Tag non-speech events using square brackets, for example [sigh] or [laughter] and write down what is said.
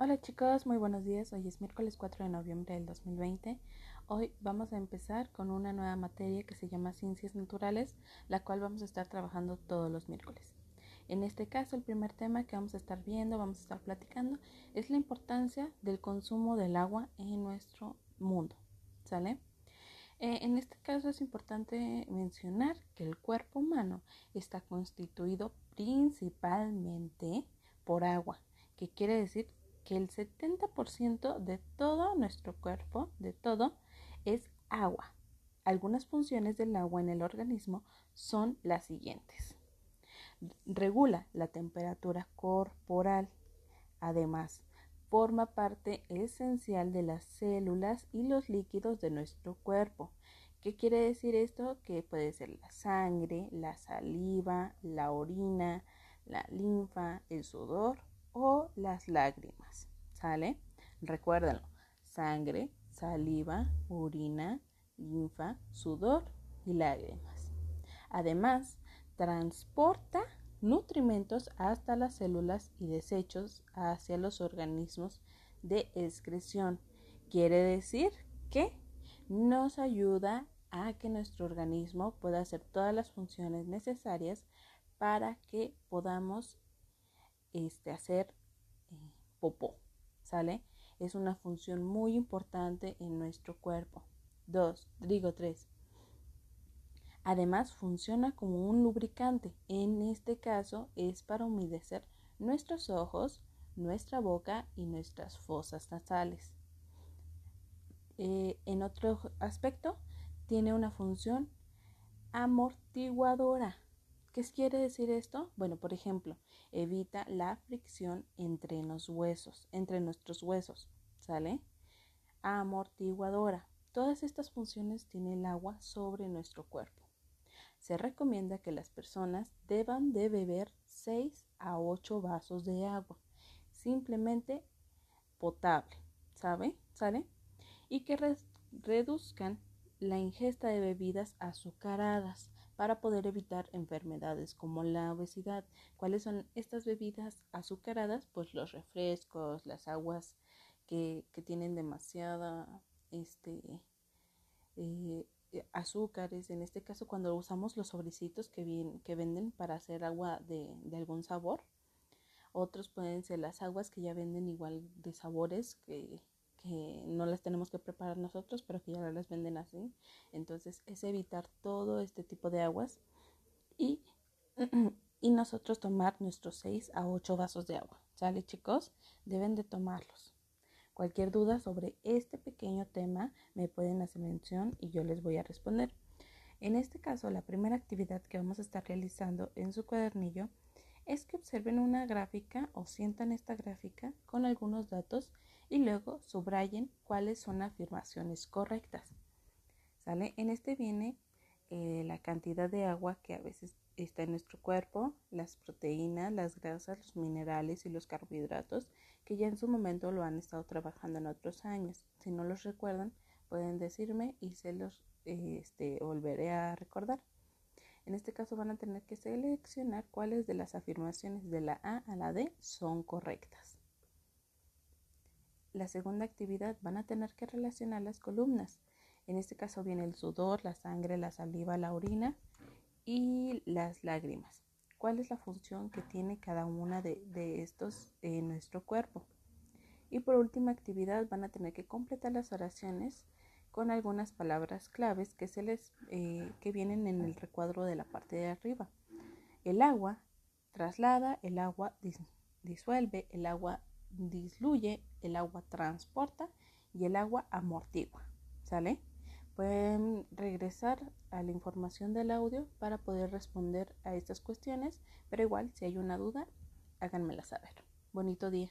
Hola chicos, muy buenos días. Hoy es miércoles 4 de noviembre del 2020. Hoy vamos a empezar con una nueva materia que se llama Ciencias Naturales, la cual vamos a estar trabajando todos los miércoles. En este caso, el primer tema que vamos a estar viendo, vamos a estar platicando, es la importancia del consumo del agua en nuestro mundo. ¿Sale? Eh, en este caso es importante mencionar que el cuerpo humano está constituido principalmente por agua, que quiere decir que el 70% de todo nuestro cuerpo, de todo, es agua. Algunas funciones del agua en el organismo son las siguientes. Regula la temperatura corporal. Además, forma parte esencial de las células y los líquidos de nuestro cuerpo. ¿Qué quiere decir esto? Que puede ser la sangre, la saliva, la orina, la linfa, el sudor o las lágrimas. ¿Sale? Recuérdenlo. Sangre, saliva, orina, linfa, sudor y lágrimas. Además, transporta nutrimentos hasta las células y desechos hacia los organismos de excreción. Quiere decir que nos ayuda a que nuestro organismo pueda hacer todas las funciones necesarias para que podamos este, hacer eh, popó, ¿sale? Es una función muy importante en nuestro cuerpo. Dos, digo tres. Además funciona como un lubricante. En este caso es para humedecer nuestros ojos, nuestra boca y nuestras fosas nasales. Eh, en otro aspecto, tiene una función amortiguadora. ¿Qué quiere decir esto? Bueno, por ejemplo, evita la fricción entre los huesos, entre nuestros huesos, ¿sale? Amortiguadora. Todas estas funciones tiene el agua sobre nuestro cuerpo. Se recomienda que las personas deban de beber 6 a 8 vasos de agua, simplemente potable, ¿sabe? ¿Sale? Y que reduzcan la ingesta de bebidas azucaradas para poder evitar enfermedades como la obesidad. ¿Cuáles son estas bebidas azucaradas? Pues los refrescos, las aguas que, tienen demasiada este, eh, azúcares. En este caso, cuando usamos los sobrecitos que, que venden para hacer agua de, algún sabor. Otros pueden ser las aguas que ya venden igual de sabores que, que no las tenemos que preparar nosotros, pero que ya las venden así. Entonces es evitar todo este tipo de aguas y, [clears throat] y nosotros tomar nuestros 6 a 8 vasos de agua. ¿Sale chicos? Deben de tomarlos. Cualquier duda sobre este pequeño tema me pueden hacer mención y yo les voy a responder. En este caso, la primera actividad que vamos a estar realizando en su cuadernillo es que observen una gráfica o sientan esta gráfica con algunos datos y luego subrayen cuáles son afirmaciones correctas. ¿Sale? En este viene eh, la cantidad de agua que a veces está en nuestro cuerpo, las proteínas, las grasas, los minerales y los carbohidratos que ya en su momento lo han estado trabajando en otros años. Si no los recuerdan, pueden decirme y se los este, volveré a recordar. En este caso van a tener que seleccionar cuáles de las afirmaciones de la A a la D son correctas. La segunda actividad van a tener que relacionar las columnas. En este caso viene el sudor, la sangre, la saliva, la orina y las lágrimas. ¿Cuál es la función que tiene cada una de, estos en nuestro cuerpo? Y por última actividad van a tener que completar las oraciones con algunas palabras claves que, se les, eh, que vienen en el recuadro de la parte de arriba. El agua traslada, el agua disuelve, el agua disluye, el agua transporta y el agua amortigua. ¿Sale? Pueden regresar a la información del audio para poder responder a estas cuestiones, pero igual si hay una duda, háganmela saber. Bonito día.